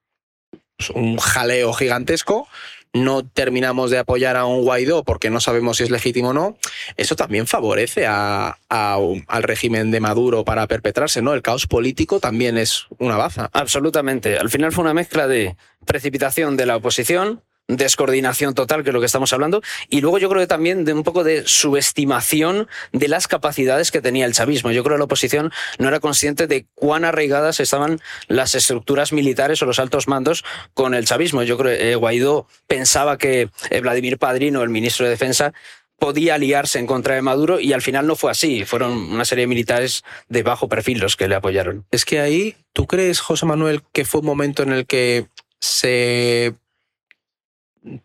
un jaleo gigantesco. No terminamos de apoyar a un Guaidó porque no sabemos si es legítimo o no. Eso también favorece a- al régimen de Maduro para perpetrarse, ¿no? El caos político también es una baza. Absolutamente. Al final fue una mezcla de precipitación de la oposición, descoordinación total, que es lo que estamos hablando, y luego yo creo que también de un poco de subestimación de las capacidades que tenía el chavismo. Yo creo que la oposición no era consciente de cuán arraigadas estaban las estructuras militares o los altos mandos con el chavismo. Yo creo que eh, Guaidó pensaba que eh, Vladimir Padrino, el ministro de Defensa, podía aliarse en contra de Maduro y al final no fue así. Fueron una serie de militares de bajo perfil los que le apoyaron. Es que ahí, ¿tú crees, José Manuel, que fue un momento en el que se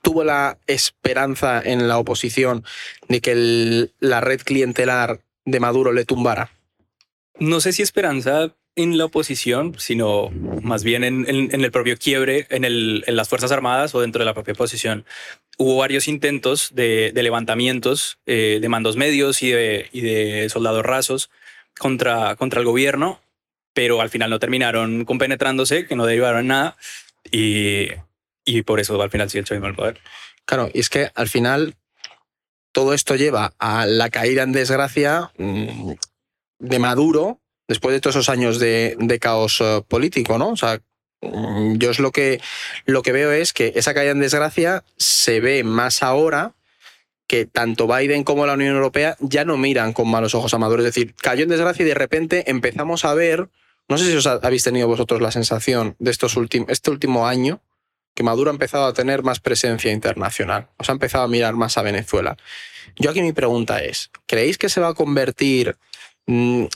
tuvo la esperanza en la oposición de que la red clientelar de Maduro le tumbara? no sé si esperanza en la oposición, sino más bien en, el propio quiebre en, las Fuerzas Armadas o dentro de la propia oposición. Hubo varios intentos de, levantamientos eh, de mandos medios y de, y de soldados rasos contra, contra el gobierno, pero al final no terminaron compenetrándose, que no derivaron en nada, y, y por eso al final sigue el chavismo al poder. Claro, y es que al final todo esto lleva a la caída en desgracia mm, de Maduro después de todos esos años de, caos eh, político, ¿no? O sea, mm, yo es lo que, lo que veo es que esa caída en desgracia se ve más ahora que tanto Biden como la Unión Europea ya no miran con malos ojos a Maduro. Es decir, cayó en desgracia y de repente empezamos a ver, no sé si os ha- habéis tenido vosotros la sensación de estos este último año, que Maduro ha empezado a tener más presencia internacional. O sea, ha empezado a mirar más a Venezuela. Yo aquí mi pregunta es, ¿creéis que se va a convertir mm,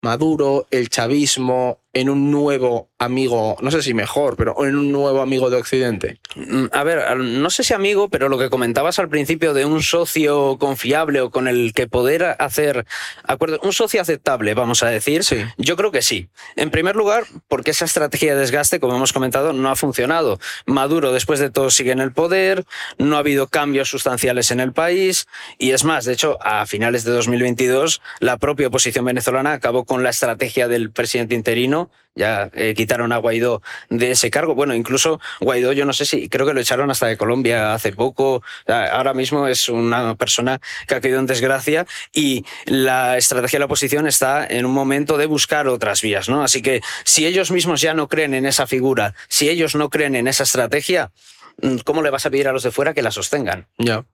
Maduro, el chavismo, en un nuevo amigo, no sé si mejor, pero en un nuevo amigo de Occidente? Mm, A ver, no sé si amigo, pero lo que comentabas al principio de un socio confiable o con el que poder hacer acuerdos, un socio aceptable, vamos a decir, yo creo que sí. En primer lugar, porque esa estrategia de desgaste, como hemos comentado, no ha funcionado. Maduro, después de todo, sigue en el poder, no ha habido cambios sustanciales en el país y es más, de hecho, a finales de 2022, la propia oposición venezolana acabó con la estrategia del presidente interino ya eh, quitaron a Guaidó de ese cargo. Bueno, incluso Guaidó, yo no sé si, creo que lo echaron hasta de Colombia hace poco. Ahora mismo es una persona que ha caído en desgracia y la estrategia de la oposición está en un momento de buscar otras vías, ¿no? Así que si ellos mismos ya no creen en esa figura, si ellos no creen en esa estrategia, mm, ¿cómo le vas a pedir a los de fuera que la sostengan? Ya.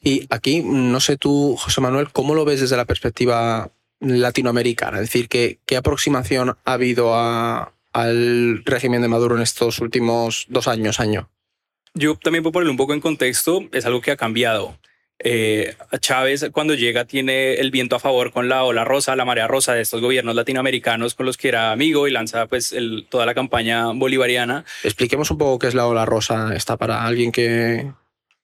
Y aquí, no sé tú, José Manuel, ¿cómo lo ves desde la perspectiva latinoamericana? Es decir, ¿qué, qué aproximación ha habido a- al régimen de Maduro en estos últimos dos años, año? Yo también puedo ponerlo un poco en contexto, es algo que ha cambiado. Eh, Chávez cuando llega tiene el viento a favor con la ola rosa, la marea rosa de estos gobiernos latinoamericanos con los que era amigo y lanza pues el- toda la campaña bolivariana. Expliquemos un poco qué es la ola rosa, está para alguien que...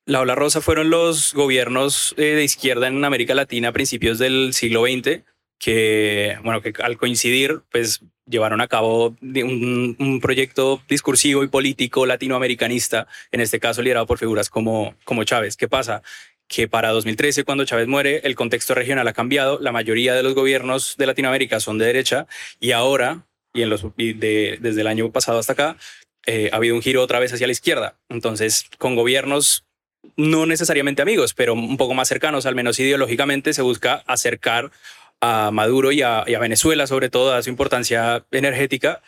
La ola rosa fueron los gobiernos eh, de izquierda en América Latina a principios del siglo XX que, bueno, que al coincidir, pues llevaron a cabo un, un proyecto discursivo y político latinoamericanista, en este caso liderado por figuras como, como Chávez. ¿Qué pasa? Que para 2013, cuando Chávez muere, el contexto regional ha cambiado, la mayoría de los gobiernos de Latinoamérica son de derecha y ahora, y, en los, y de- desde el año pasado hasta acá, eh, ha habido un giro otra vez hacia la izquierda. Entonces, con gobiernos no necesariamente amigos, pero un poco más cercanos, al menos ideológicamente, se busca acercar a Maduro y a, y a Venezuela, sobre todo, a su importancia energética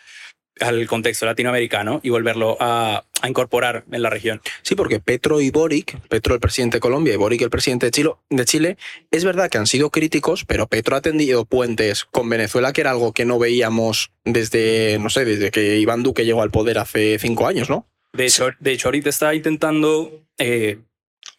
al contexto latinoamericano y volverlo a, a, incorporar en la región. Sí, porque Petro y Boric, Petro el presidente de Colombia y Boric el presidente de Chile, de Chile, es verdad que han sido críticos, pero Petro ha tendido puentes con Venezuela, que era algo que no veíamos desde, no sé, desde que Iván Duque llegó al poder hace cinco años, ¿no? De hecho, de hecho ahorita está intentando eh,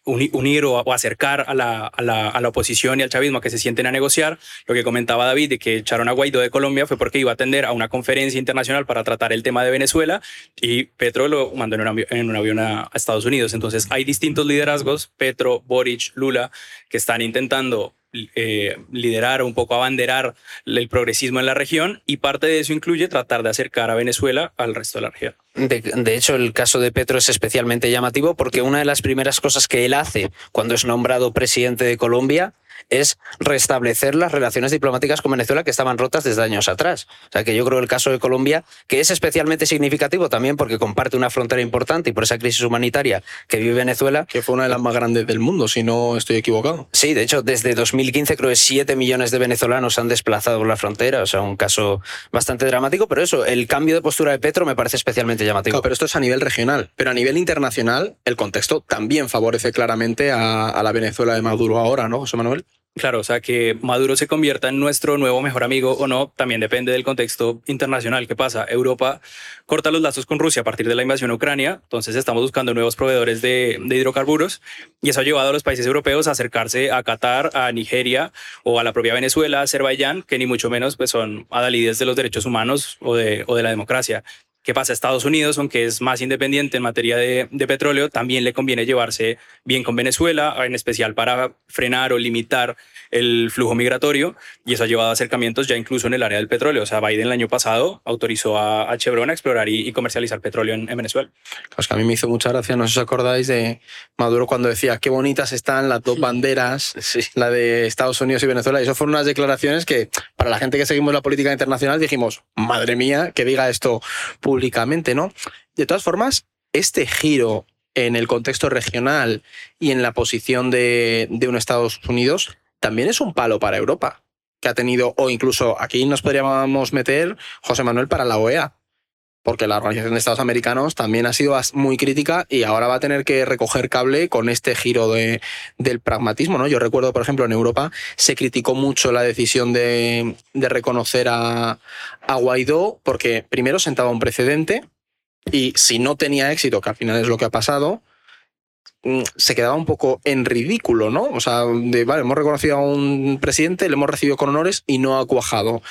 unir o, acercar a la, a, la, a la, oposición y al chavismo que se sienten a negociar. Lo que comentaba David de que echaron a Guaidó de Colombia fue porque iba a atender a una conferencia internacional para tratar el tema de Venezuela y Petro lo mandó en un, avión, en un avión a Estados Unidos. Entonces hay distintos liderazgos, Petro, Boric, Lula, que están intentando eh, liderar un poco abanderar el progresismo en la región y parte de eso incluye tratar de acercar a Venezuela al resto de la región. De, de, hecho, el caso de Petro es especialmente llamativo porque una de las primeras cosas que él hace cuando es nombrado presidente de Colombia es restablecer las relaciones diplomáticas con Venezuela que estaban rotas desde años atrás. O sea que yo creo el caso de Colombia, que es especialmente significativo también porque comparte una frontera importante y por esa crisis humanitaria que vive Venezuela. Que fue una de las más grandes del mundo, si no estoy equivocado. Sí, de hecho, desde 2015 creo que 7 millones de venezolanos han desplazado por la frontera, o sea, un caso bastante dramático, pero eso, el cambio de postura de Petro me parece especialmente llamativo. Claro, pero esto es a nivel regional, pero a nivel internacional el contexto también favorece claramente a, a la Venezuela de Maduro ahora, ¿no, José Manuel? Claro, o sea, que Maduro se convierta en nuestro nuevo mejor amigo o no, también depende del contexto internacional. ¿Qué pasa? Europa corta los lazos con Rusia a partir de la invasión a Ucrania, entonces estamos buscando nuevos proveedores de, hidrocarburos y eso ha llevado a los países europeos a acercarse a Qatar, a Nigeria o a la propia Venezuela, Azerbaiyán, que ni mucho menos pues, son adalides de los derechos humanos o de, o de la democracia. ¿Qué pasa? Estados Unidos, aunque es más independiente en materia de, de, petróleo, también le conviene llevarse bien con Venezuela, en especial para frenar o limitar el flujo migratorio, y eso ha llevado a acercamientos ya incluso en el área del petróleo. O sea, Biden el año pasado autorizó a, a Chevron a explorar y, y comercializar petróleo en, en, Venezuela. Pues que a mí me hizo mucha gracia, no sé si os acordáis de Maduro cuando decía qué bonitas están las dos banderas, sí. la de Estados Unidos y Venezuela, y eso fueron unas declaraciones que para la gente que seguimos la política internacional dijimos, madre mía, que diga esto públicamente, ¿no? De todas formas, este giro en el contexto regional y en la posición de, de un Estados Unidos también es un palo para Europa, que ha tenido, o incluso aquí nos podríamos meter, José Manuel, para la OEA, porque la Organización de Estados Americanos también ha sido muy crítica y ahora va a tener que recoger cable con este giro de, del pragmatismo. ¿no? Yo recuerdo, por ejemplo, en Europa se criticó mucho la decisión de, reconocer a, a Guaidó porque primero sentaba un precedente y si no tenía éxito, que al final es lo que ha pasado, se quedaba un poco en ridículo, ¿no? O sea, de, vale, hemos reconocido a un presidente, le hemos recibido con honores y no ha cuajado.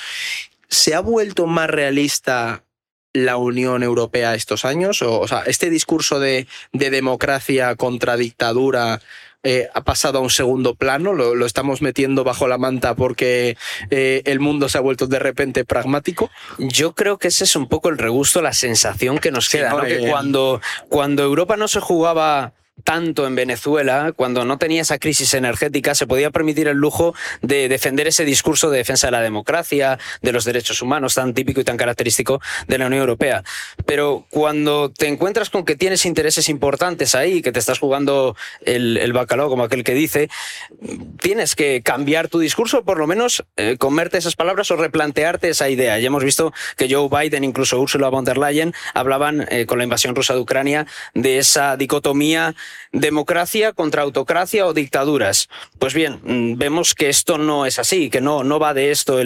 ¿Se ha vuelto más realista la Unión Europea estos años? O, o sea, este discurso de, de democracia contra dictadura eh, ha pasado a un segundo plano, lo, lo, estamos metiendo bajo la manta porque eh, el mundo se ha vuelto de repente pragmático. Yo creo que ese es un poco el regusto, la sensación que nos queda, sí, ¿no? ¿no? que cuando, cuando Europa no se jugaba tanto en Venezuela, cuando no tenía esa crisis energética, se podía permitir el lujo de defender ese discurso de defensa de la democracia, de los derechos humanos, tan típico y tan característico de la Unión Europea. Pero cuando te encuentras con que tienes intereses importantes ahí, que te estás jugando el, el bacalao, como aquel que dice, tienes que cambiar tu discurso, por lo menos eh, comerte esas palabras o replantearte esa idea. Ya hemos visto que Joe Biden, incluso Ursula von der Leyen, hablaban eh, con la invasión rusa de Ucrania de esa dicotomía democracia contra autocracia o dictaduras. Pues bien, mm, vemos que esto no es así, que no, no va de esto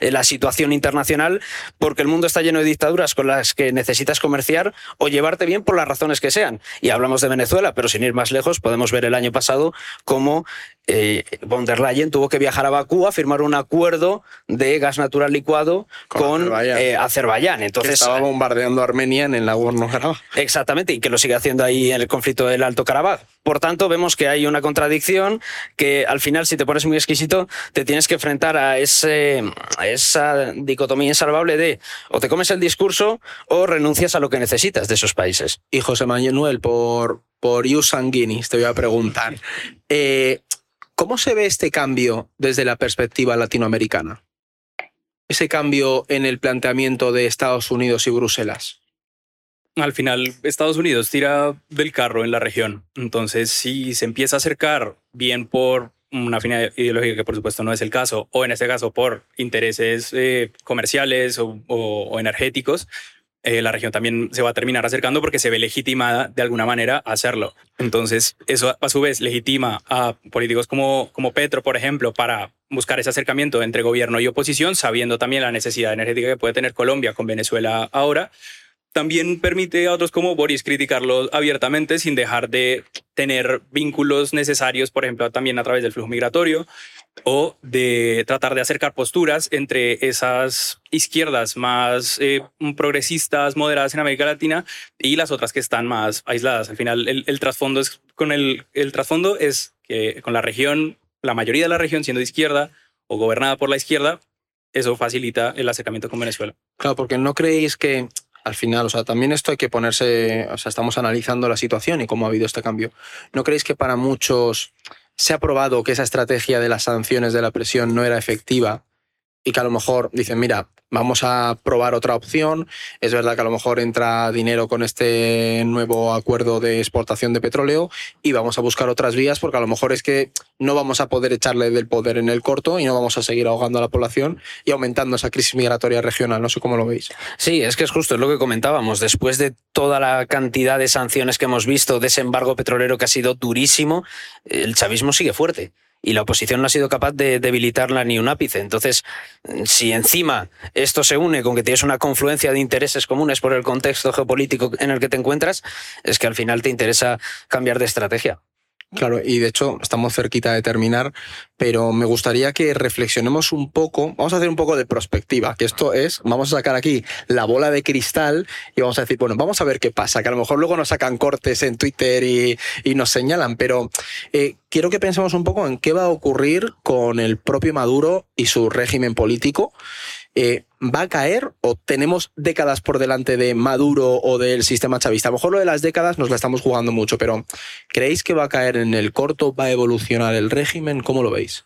la situación internacional, porque el mundo está lleno de dictaduras con las que necesitas comerciar o llevarte bien por las razones que sean. Y hablamos de Venezuela, pero sin ir más lejos, podemos ver el año pasado cómo eh, von der Leyen tuvo que viajar a Bakú a firmar un acuerdo de gas natural licuado con, con Azerbaiyán. Eh, Azerbaiyán. Entonces, que estaba bombardeando a Armenia en el Nagorno-Karabaj. Exactamente, y que lo sigue haciendo ahí en el conflicto del Alto Karabaj. Por tanto, vemos que hay una contradicción que al final, si te pones muy exquisito, te tienes que enfrentar a, ese, a esa dicotomía insalvable de o te comes el discurso o renuncias a lo que necesitas de esos países. Y José Manuel, por, por Ius Sanguinis, te voy a preguntar. Eh, ¿Cómo se ve este cambio desde la perspectiva latinoamericana? Ese cambio en el planteamiento de Estados Unidos y Bruselas. al final Estados Unidos tira del carro en la región. Entonces, si se empieza a acercar bien por una afinidad ideológica, que por supuesto no es el caso, o en este caso por intereses eh, comerciales o, energéticos, eh, la región también se va a terminar acercando porque se ve legitimada de alguna manera a hacerlo. Entonces, eso a su vez legitima a políticos como, como Petro, por ejemplo, para buscar ese acercamiento entre gobierno y oposición, sabiendo también la necesidad energética que puede tener Colombia con Venezuela ahora. También permite a otros como Boris criticarlo abiertamente sin dejar de tener vínculos necesarios, por ejemplo, también a través del flujo migratorio o de tratar de acercar posturas entre esas izquierdas más eh, progresistas, moderadas en América Latina y las otras que están más aisladas. Al final, el, trasfondo es con el trasfondo es que con la región, la mayoría de la región siendo de izquierda o gobernada por la izquierda, eso facilita el acercamiento con Venezuela. Claro, porque no creéis que al final, o sea, también esto hay que ponerse, o sea, estamos analizando la situación y cómo ha habido este cambio. ¿No creéis que para muchos se ha probado que esa estrategia de las sanciones de la presión no era efectiva y que a lo mejor dicen, mira, vamos a probar otra opción. Es verdad que a lo mejor entra dinero con este nuevo acuerdo de exportación de petróleo y vamos a buscar otras vías porque a lo mejor es que no vamos a poder echarle del poder en el corto y no vamos a seguir ahogando a la población y aumentando esa crisis migratoria regional. No sé cómo lo veis. Sí, es que es justo, es lo que comentábamos. Después de toda la cantidad de sanciones que hemos visto, de ese embargo petrolero que ha sido durísimo, el chavismo sigue fuerte y la oposición no ha sido capaz de debilitarla ni un ápice. Entonces, si encima esto se une con que tienes una confluencia de intereses comunes por el contexto geopolítico en el que te encuentras, es que al final te interesa cambiar de estrategia. Claro, y de hecho estamos cerquita de terminar, pero me gustaría que reflexionemos un poco, vamos a hacer un poco de prospectiva, que esto es, vamos a sacar aquí la bola de cristal y vamos a decir, bueno, vamos a ver qué pasa, que a lo mejor luego nos sacan cortes en Twitter y, nos señalan, pero eh, quiero que pensemos un poco en qué va a ocurrir con el propio Maduro y su régimen político. Eh, ¿Va a caer o tenemos décadas por delante de Maduro o del sistema chavista? A lo mejor lo de las décadas nos la estamos jugando mucho, pero ¿creéis que va a caer en el corto? ¿Va a evolucionar el régimen? ¿Cómo lo veis?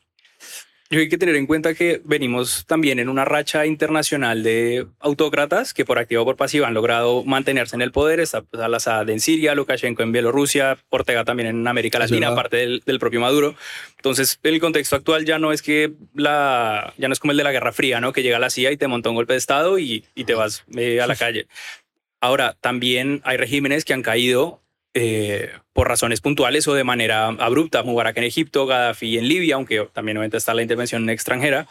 Yo hay que tener en cuenta que venimos también en una racha internacional de autócratas que por activa o por pasiva han logrado mantenerse en el poder. Está pues, Al-Assad en Siria, Lukashenko en Bielorrusia, Ortega también en América Latina, aparte del, del propio Maduro. Entonces, el contexto actual ya no es que la, ya no es como el de la Guerra Fría, ¿no? Que llega la CIA y te monta un golpe de Estado y, y te vas eh, a la calle. Ahora, también hay regímenes que han caído eh, por razones puntuales o de manera abrupta. Mubarak en Egipto, Gaddafi en Libia, aunque también obviamente está la intervención extranjera.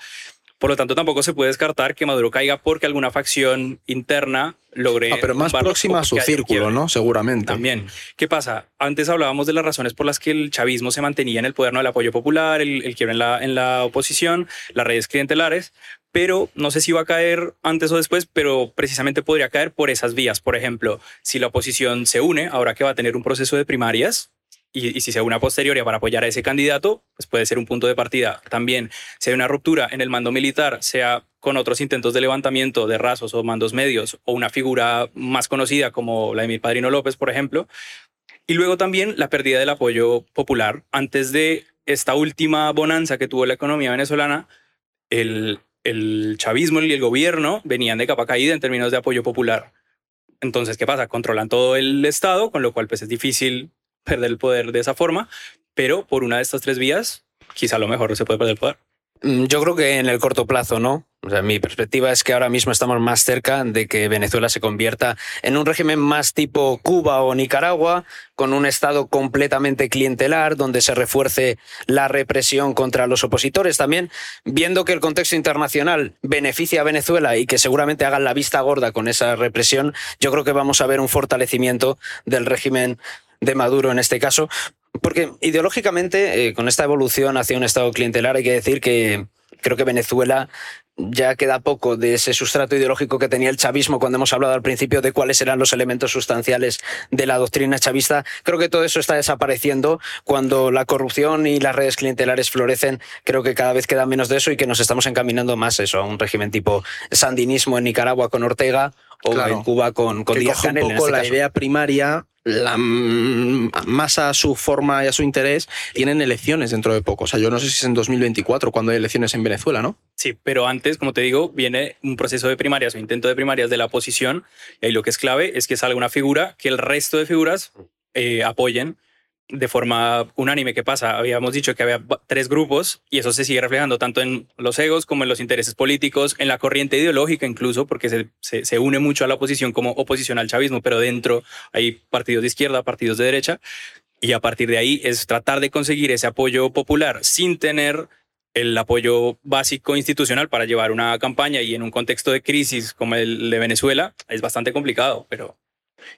Por lo tanto, tampoco se puede descartar que Maduro caiga porque alguna facción interna logre... Ah, pero más próxima a su círculo. ¿no? Seguramente. También. ¿Qué pasa? Antes hablábamos de las razones por las que el chavismo se mantenía en el poder, ¿no? El apoyo popular, el, el quiebre en la, en la oposición, las redes clientelares, pero no sé si va a caer antes o después, pero precisamente podría caer por esas vías. Por ejemplo, si la oposición se une, ahora que va a tener un proceso de primarias, y, si se une a posteriori para apoyar a ese candidato, pues puede ser un punto de partida. También, si hay una ruptura en el mando militar, sea con otros intentos de levantamiento de rasos o mandos medios, o una figura más conocida como la de mi padrino López, por ejemplo. Y luego también la pérdida del apoyo popular. Antes de esta última bonanza que tuvo la economía venezolana, el, el chavismo y el gobierno venían de capa caída en términos de apoyo popular. Entonces, ¿qué pasa? Controlan todo el Estado, con lo cual pues es difícil perder el poder de esa forma, pero por una de estas tres vías, quizá a lo mejor se puede perder el poder. Mm, Yo creo que en el corto plazo no. O sea, mi perspectiva es que ahora mismo estamos más cerca de que Venezuela se convierta en un régimen más tipo Cuba o Nicaragua, con un Estado completamente clientelar, donde se refuerce la represión contra los opositores. También viendo que el contexto internacional beneficia a Venezuela y que seguramente hagan la vista gorda con esa represión, yo creo que vamos a ver un fortalecimiento del régimen de Maduro en este caso, porque ideológicamente, eh, con esta evolución hacia un Estado clientelar, hay que decir que creo que Venezuela ya queda poco de ese sustrato ideológico que tenía el chavismo cuando hemos hablado al principio de cuáles eran los elementos sustanciales de la doctrina chavista. Creo que todo eso está desapareciendo cuando la corrupción y las redes clientelares florecen. Creo que cada vez queda menos de eso y que nos estamos encaminando más eso, a un régimen tipo sandinismo en Nicaragua con Ortega o Claro. en Cuba con, con Díaz un Canel. en poco este la caso. idea primaria, la, más a su forma y a su interés, tienen elecciones dentro de poco. O sea, yo no sé si es en 2024 cuando hay elecciones en Venezuela, ¿no? Sí, pero antes, como te digo, viene un proceso de primarias o intento de primarias de la oposición y ahí lo que es clave es que salga una figura que el resto de figuras eh, apoyen de forma unánime. ¿Qué pasa? Habíamos dicho que había tres grupos y eso se sigue reflejando tanto en los egos como en los intereses políticos, en la corriente ideológica incluso, porque se, se, se une mucho a la oposición como oposición al chavismo, pero dentro hay partidos de izquierda, partidos de derecha. Y a partir de ahí es tratar de conseguir ese apoyo popular sin tener el apoyo básico institucional para llevar una campaña y en un contexto de crisis como el de Venezuela es bastante complicado, pero...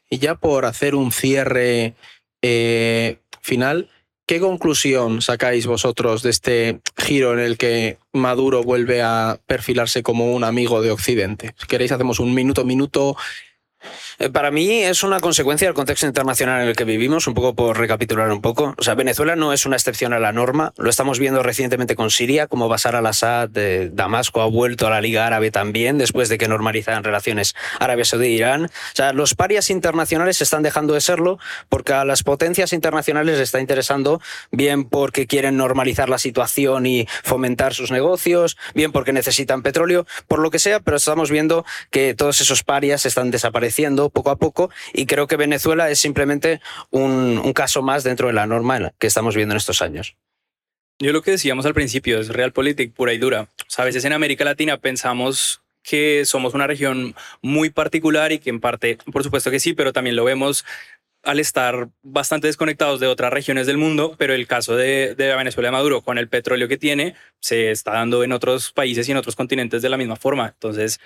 Y ya por hacer un cierre eh, final, ¿qué conclusión sacáis vosotros de este giro en el que Maduro vuelve a perfilarse como un amigo de Occidente? Queréis, hacemos un minuto, minuto para mí es una consecuencia del contexto internacional en el que vivimos, un poco por recapitular un poco. O sea, Venezuela no es una excepción a la norma. Lo estamos viendo recientemente con Siria, como Bashar al-Assad de Damasco ha vuelto a la Liga Árabe también, después de que normalizaran relaciones Arabia Saudí e Irán. O sea, los parias internacionales están dejando de serlo porque a las potencias internacionales les está interesando, bien porque quieren normalizar la situación y fomentar sus negocios, bien porque necesitan petróleo, por lo que sea, pero estamos viendo que todos esos parias están desapareciendo poco a poco y creo que Venezuela es simplemente un, caso más dentro de la norma que estamos viendo en estos años. Yo lo que decíamos al principio es realpolitik pura y dura. A veces en América Latina pensamos que somos una región muy particular y que en parte, por supuesto que sí, pero también lo vemos al estar bastante desconectados de otras regiones del mundo, pero el caso de, de, Venezuela de Maduro con el petróleo que tiene se está dando en otros países y en otros continentes de la misma forma. Entonces,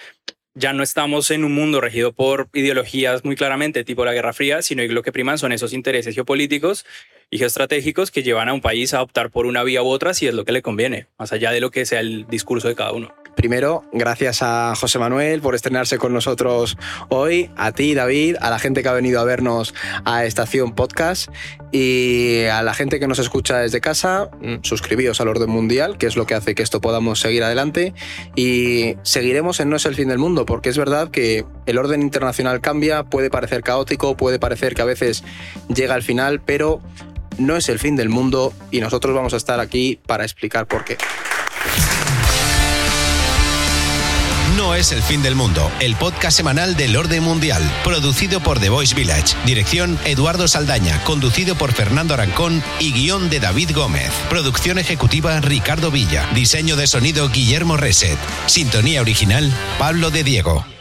ya no estamos en un mundo regido por ideologías muy claramente, tipo la Guerra Fría, sino que lo que priman son esos intereses geopolíticos y geoestratégicos que llevan a un país a optar por una vía u otra si es lo que le conviene, más allá de lo que sea el discurso de cada uno. Primero, gracias a José Manuel por estrenarse con nosotros hoy, a ti David, a la gente que ha venido a vernos a Estación Podcast y a la gente que nos escucha desde casa, mm, suscribíos al orden mundial, que es lo que hace que esto podamos seguir adelante y seguiremos en No es el fin del mundo, porque es verdad que el orden internacional cambia, puede parecer caótico, puede parecer que a veces llega al final, pero no es el fin del mundo y nosotros vamos a estar aquí para explicar por qué. No es el fin del mundo, el podcast semanal del orden mundial, producido por The Voice Village, dirección Eduardo Saldaña, conducido por Fernando Arancón y guion de David Gómez, producción ejecutiva Ricardo Villa, diseño de sonido Guillermo Reset, sintonía original Pablo de Diego.